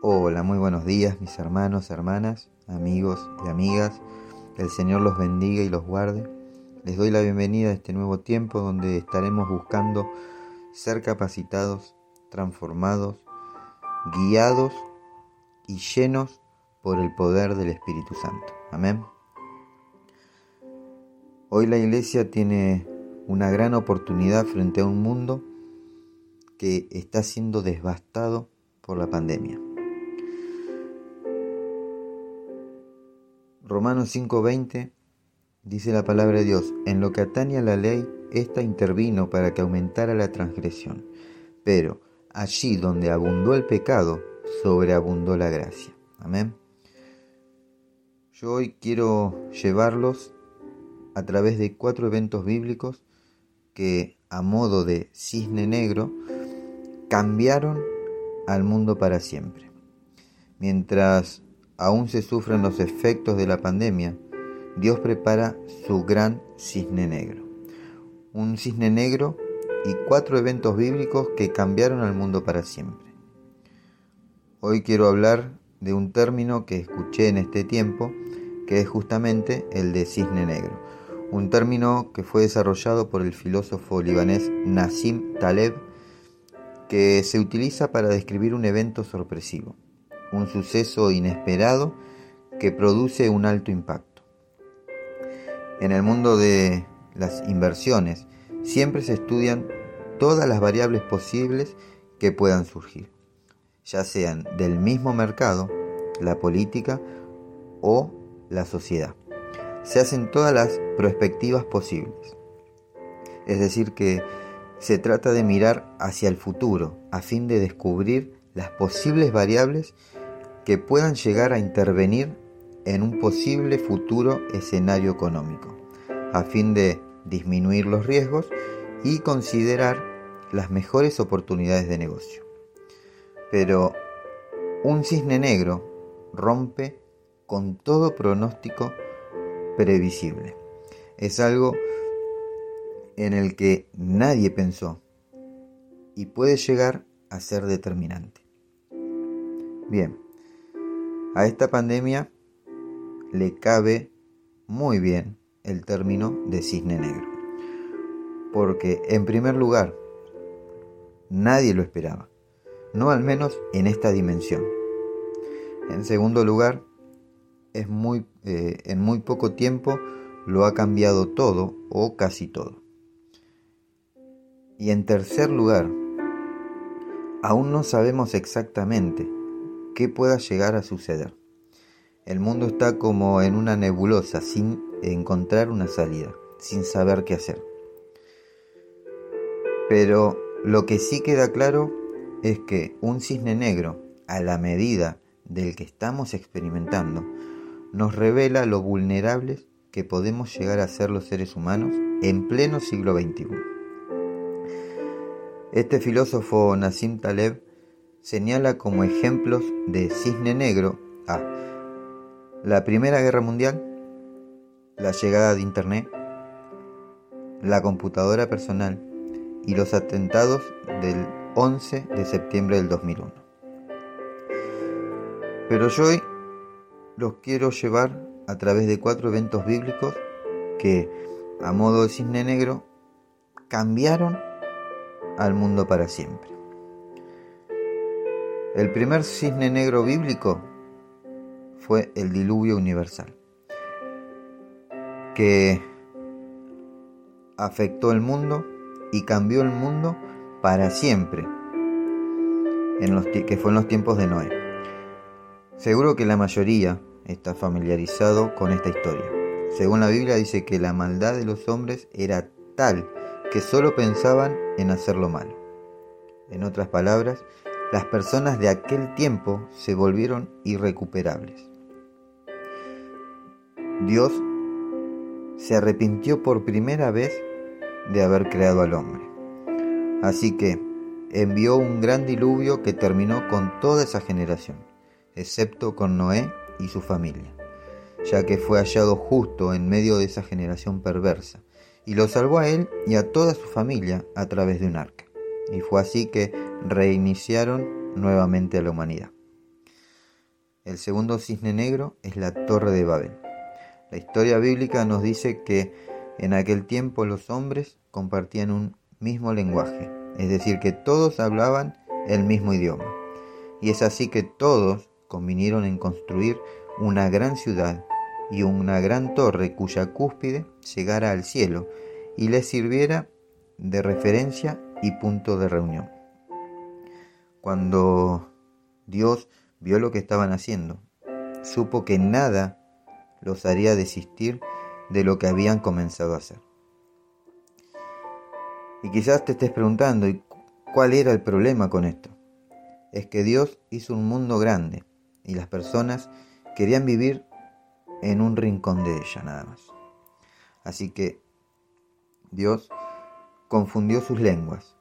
Hola, muy buenos días mis hermanos, hermanas, amigos y amigas. El Señor los bendiga y los guarde. Les doy la bienvenida a este nuevo tiempo donde estaremos buscando ser capacitados, transformados, guiados y llenos por el poder del Espíritu Santo. Amén. Hoy la iglesia tiene una gran oportunidad frente a un mundo que está siendo devastado por la pandemia. Romanos 5:20 dice la palabra de Dios, en lo que atañe a la ley, ésta intervino para que aumentara la transgresión, pero allí donde abundó el pecado, sobreabundó la gracia. Amén. Yo hoy quiero llevarlos a través de cuatro eventos bíblicos que, a modo de cisne negro, cambiaron al mundo para siempre. Mientras aún se sufren los efectos de la pandemia, Dios prepara su gran cisne negro. Un cisne negro y cuatro eventos bíblicos que cambiaron al mundo para siempre. Hoy quiero hablar de un término que escuché en este tiempo, que es justamente el de cisne negro. Un término que fue desarrollado por el filósofo libanés Nassim Taleb, que se utiliza para describir un evento sorpresivo un suceso inesperado que produce un alto impacto. En el mundo de las inversiones siempre se estudian todas las variables posibles que puedan surgir, ya sean del mismo mercado, la política o la sociedad. Se hacen todas las perspectivas posibles. Es decir, que se trata de mirar hacia el futuro a fin de descubrir las posibles variables que puedan llegar a intervenir en un posible futuro escenario económico, a fin de disminuir los riesgos y considerar las mejores oportunidades de negocio. Pero un cisne negro rompe con todo pronóstico previsible. Es algo en el que nadie pensó y puede llegar a ser determinante. Bien, a esta pandemia le cabe muy bien el término de cisne negro. Porque en primer lugar, nadie lo esperaba. No al menos en esta dimensión. En segundo lugar, es muy, eh, en muy poco tiempo lo ha cambiado todo o casi todo. Y en tercer lugar, aún no sabemos exactamente qué pueda llegar a suceder. El mundo está como en una nebulosa, sin encontrar una salida, sin saber qué hacer. Pero lo que sí queda claro es que un cisne negro, a la medida del que estamos experimentando, nos revela lo vulnerables que podemos llegar a ser los seres humanos en pleno siglo XXI. Este filósofo Nassim Taleb señala como ejemplos de cisne negro a la Primera Guerra Mundial, la llegada de Internet, la computadora personal y los atentados del 11 de septiembre del 2001. Pero yo hoy los quiero llevar a través de cuatro eventos bíblicos que, a modo de cisne negro, cambiaron al mundo para siempre. El primer cisne negro bíblico fue el diluvio universal, que afectó el mundo y cambió el mundo para siempre, que fue en los tiempos de Noé. Seguro que la mayoría está familiarizado con esta historia. Según la Biblia dice que la maldad de los hombres era tal que solo pensaban en hacer lo malo. En otras palabras, las personas de aquel tiempo se volvieron irrecuperables. Dios se arrepintió por primera vez de haber creado al hombre. Así que envió un gran diluvio que terminó con toda esa generación, excepto con Noé y su familia, ya que fue hallado justo en medio de esa generación perversa, y lo salvó a él y a toda su familia a través de un arca. Y fue así que reiniciaron nuevamente a la humanidad. El segundo cisne negro es la Torre de Babel. La historia bíblica nos dice que en aquel tiempo los hombres compartían un mismo lenguaje, es decir, que todos hablaban el mismo idioma. Y es así que todos convinieron en construir una gran ciudad y una gran torre cuya cúspide llegara al cielo y les sirviera de referencia y punto de reunión. Cuando Dios vio lo que estaban haciendo, supo que nada los haría desistir de lo que habían comenzado a hacer. Y quizás te estés preguntando, ¿cuál era el problema con esto? Es que Dios hizo un mundo grande y las personas querían vivir en un rincón de ella nada más. Así que Dios confundió sus lenguas,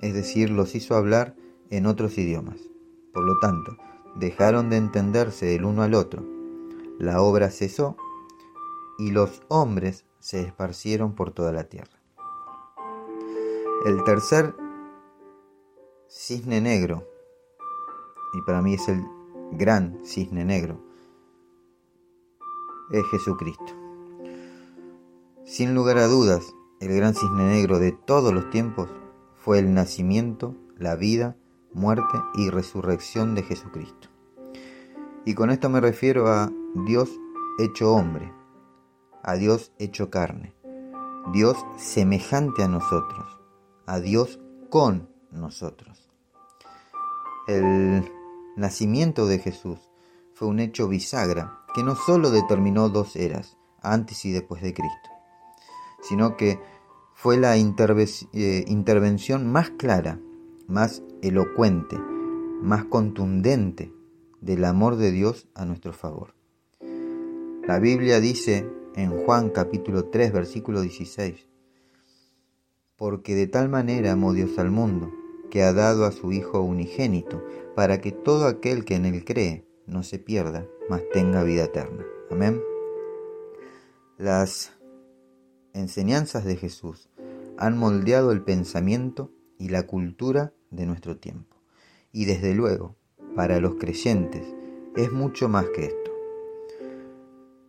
es decir, los hizo hablar en otros idiomas. Por lo tanto, dejaron de entenderse el uno al otro. La obra cesó y los hombres se esparcieron por toda la tierra. El tercer cisne negro, y para mí es el gran cisne negro, es Jesucristo. Sin lugar a dudas, el gran cisne negro de todos los tiempos fue el nacimiento, la vida, muerte y resurrección de Jesucristo. Y con esto me refiero a Dios hecho hombre, a Dios hecho carne, Dios semejante a nosotros, a Dios con nosotros. El nacimiento de Jesús fue un hecho bisagra que no solo determinó dos eras, antes y después de Cristo, sino que fue la eh, intervención más clara, más elocuente, más contundente del amor de Dios a nuestro favor. La Biblia dice en Juan capítulo 3 versículo 16, porque de tal manera amó Dios al mundo, que ha dado a su Hijo unigénito, para que todo aquel que en él cree no se pierda, mas tenga vida eterna. Amén. Las enseñanzas de Jesús han moldeado el pensamiento y la cultura de nuestro tiempo. Y desde luego, para los creyentes, es mucho más que esto.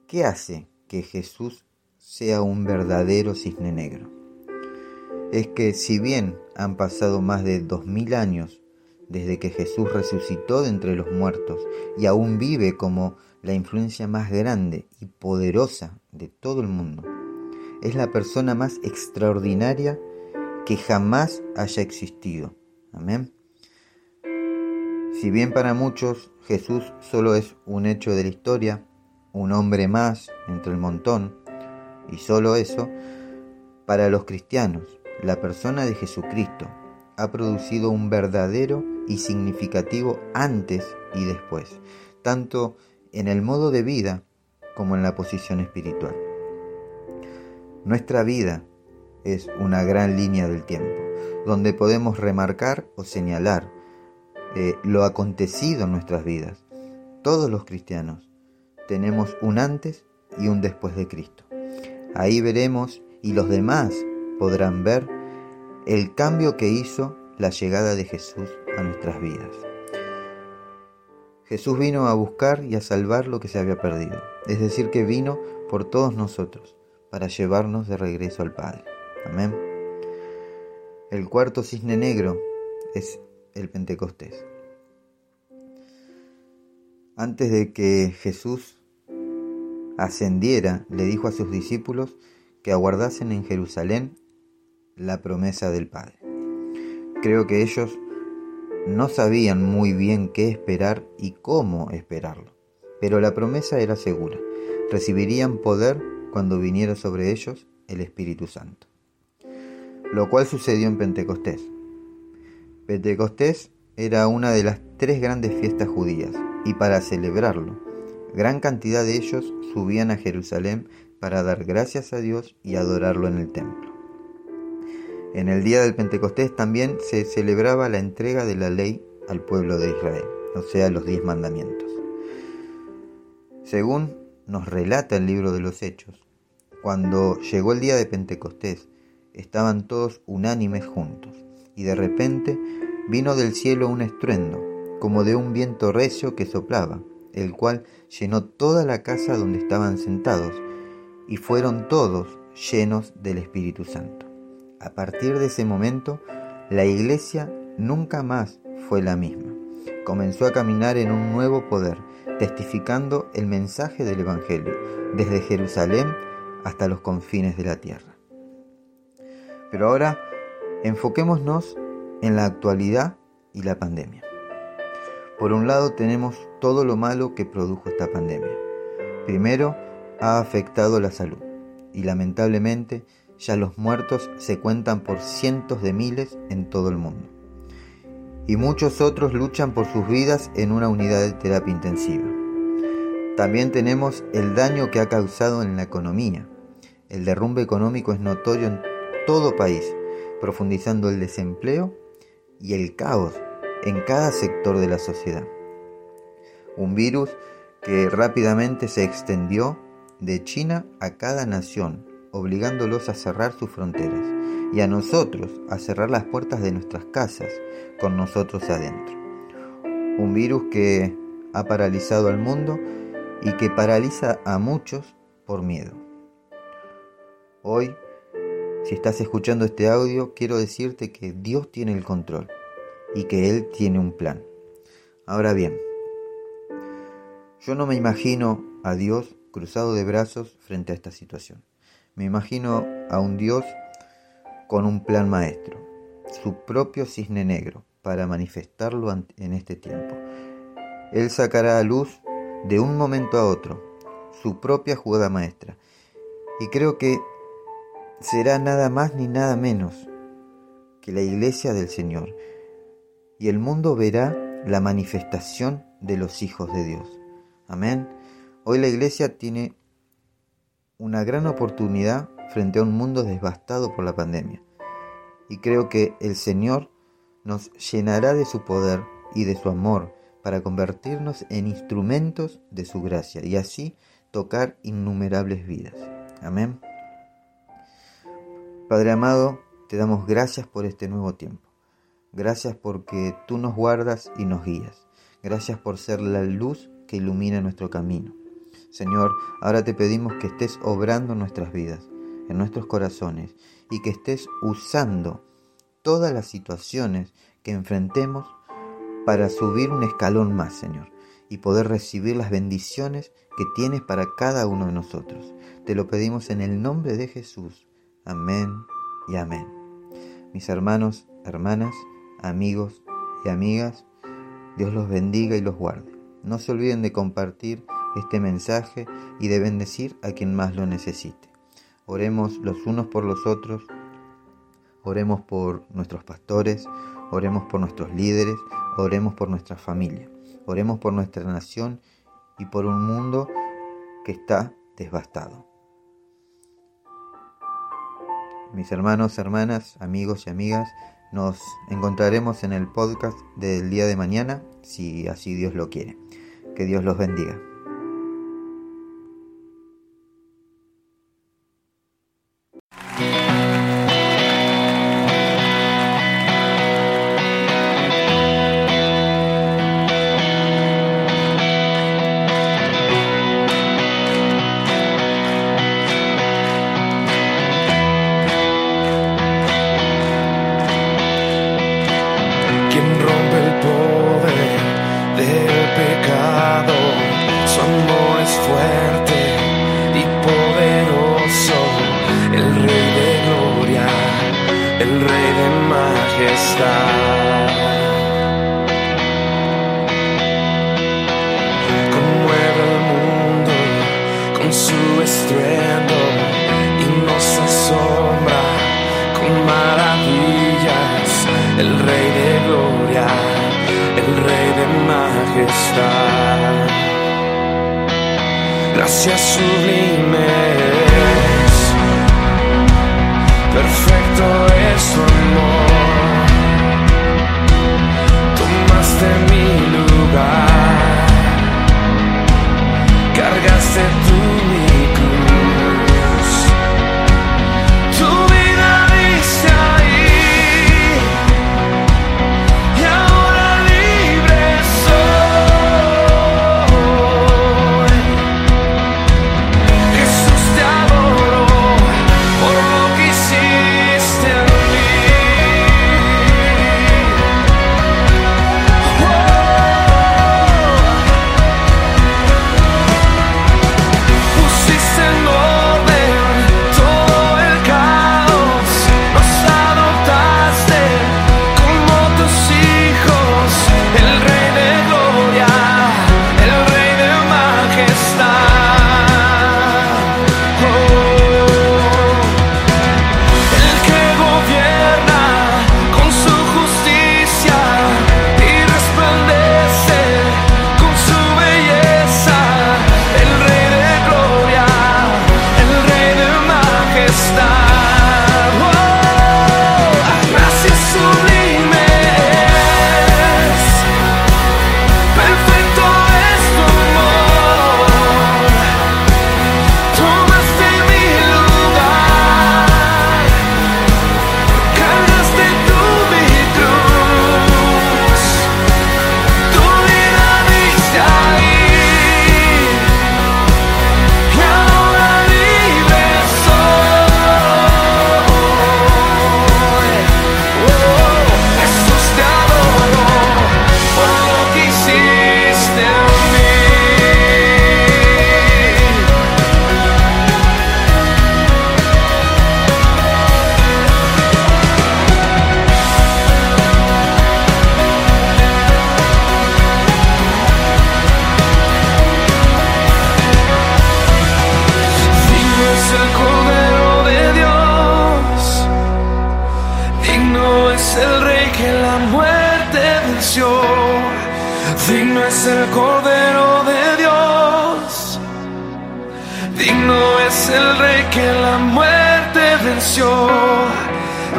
¿Qué hace que Jesús sea un verdadero cisne negro? Es que si bien han pasado más de dos mil años desde que Jesús resucitó de entre los muertos y aún vive como la influencia más grande y poderosa de todo el mundo, es la persona más extraordinaria que jamás haya existido. Amén. Si bien para muchos Jesús solo es un hecho de la historia, un hombre más entre el montón, y solo eso, para los cristianos, la persona de Jesucristo ha producido un verdadero y significativo antes y después, tanto en el modo de vida como en la posición espiritual. Nuestra vida es una gran línea del tiempo, donde podemos remarcar o señalar eh, lo acontecido en nuestras vidas. Todos los cristianos tenemos un antes y un después de Cristo. Ahí veremos y los demás podrán ver el cambio que hizo la llegada de Jesús a nuestras vidas. Jesús vino a buscar y a salvar lo que se había perdido, es decir, que vino por todos nosotros para llevarnos de regreso al Padre. Amén. El cuarto cisne negro es el Pentecostés. Antes de que Jesús ascendiera, le dijo a sus discípulos que aguardasen en Jerusalén la promesa del Padre. Creo que ellos no sabían muy bien qué esperar y cómo esperarlo, pero la promesa era segura. Recibirían poder cuando viniera sobre ellos el Espíritu Santo lo cual sucedió en Pentecostés. Pentecostés era una de las tres grandes fiestas judías, y para celebrarlo, gran cantidad de ellos subían a Jerusalén para dar gracias a Dios y adorarlo en el templo. En el día del Pentecostés también se celebraba la entrega de la ley al pueblo de Israel, o sea, los diez mandamientos. Según nos relata el libro de los Hechos, cuando llegó el día de Pentecostés, estaban todos unánimes juntos, y de repente vino del cielo un estruendo, como de un viento recio que soplaba, el cual llenó toda la casa donde estaban sentados, y fueron todos llenos del Espíritu Santo. A partir de ese momento, la iglesia nunca más fue la misma. Comenzó a caminar en un nuevo poder, testificando el mensaje del Evangelio, desde Jerusalén hasta los confines de la tierra. Pero ahora enfoquémonos en la actualidad y la pandemia. Por un lado tenemos todo lo malo que produjo esta pandemia. Primero, ha afectado la salud y lamentablemente ya los muertos se cuentan por cientos de miles en todo el mundo. Y muchos otros luchan por sus vidas en una unidad de terapia intensiva. También tenemos el daño que ha causado en la economía. El derrumbe económico es notorio en todo país, profundizando el desempleo y el caos en cada sector de la sociedad. Un virus que rápidamente se extendió de China a cada nación, obligándolos a cerrar sus fronteras y a nosotros a cerrar las puertas de nuestras casas con nosotros adentro. Un virus que ha paralizado al mundo y que paraliza a muchos por miedo. Hoy, si estás escuchando este audio, quiero decirte que Dios tiene el control y que Él tiene un plan. Ahora bien, yo no me imagino a Dios cruzado de brazos frente a esta situación. Me imagino a un Dios con un plan maestro, su propio cisne negro, para manifestarlo en este tiempo. Él sacará a luz de un momento a otro su propia jugada maestra. Y creo que será nada más ni nada menos que la iglesia del Señor, y el mundo verá la manifestación de los hijos de Dios. Amén. Hoy la iglesia tiene una gran oportunidad frente a un mundo devastado por la pandemia. Y creo que el Señor nos llenará de su poder y de su amor para convertirnos en instrumentos de su gracia y así tocar innumerables vidas. Amén. Padre amado, te damos gracias por este nuevo tiempo. Gracias porque tú nos guardas y nos guías. Gracias por ser la luz que ilumina nuestro camino. Señor, ahora te pedimos que estés obrando en nuestras vidas, en nuestros corazones, y que estés usando todas las situaciones que enfrentemos para subir un escalón más, Señor, y poder recibir las bendiciones que tienes para cada uno de nosotros. Te lo pedimos en el nombre de Jesús. Amén y amén. Mis hermanos, hermanas, amigos y amigas, Dios los bendiga y los guarde. No se olviden de compartir este mensaje y de bendecir a quien más lo necesite. Oremos los unos por los otros, oremos por nuestros pastores, oremos por nuestros líderes, oremos por nuestra familia, oremos por nuestra nación y por un mundo que está devastado. Mis hermanos, hermanas, amigos y amigas, nos encontraremos en el podcast del día de mañana, si así Dios lo quiere. Que Dios los bendiga. Conmueve el mundo con su estruendo y nos asombra con maravillas. El Rey de Gloria, el Rey de Majestad. Gracias sublimes, perfecto es su amor.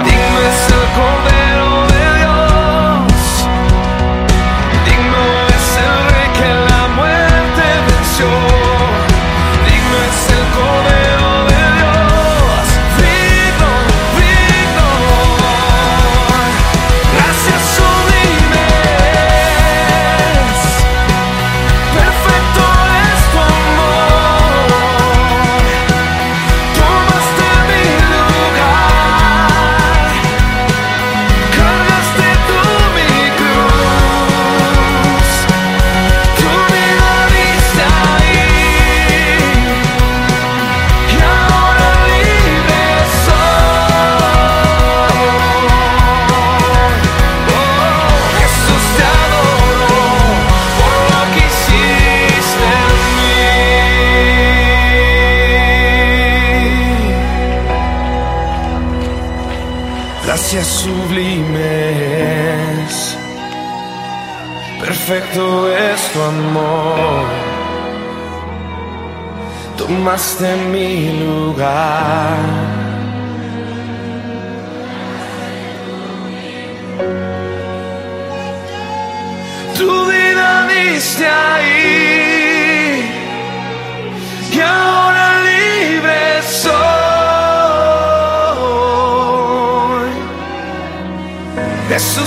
Digo-me assim. perfecto es tu amor. Tomaste mi lugar. Tu vida diste ahí y ahora libre soy. Jesús.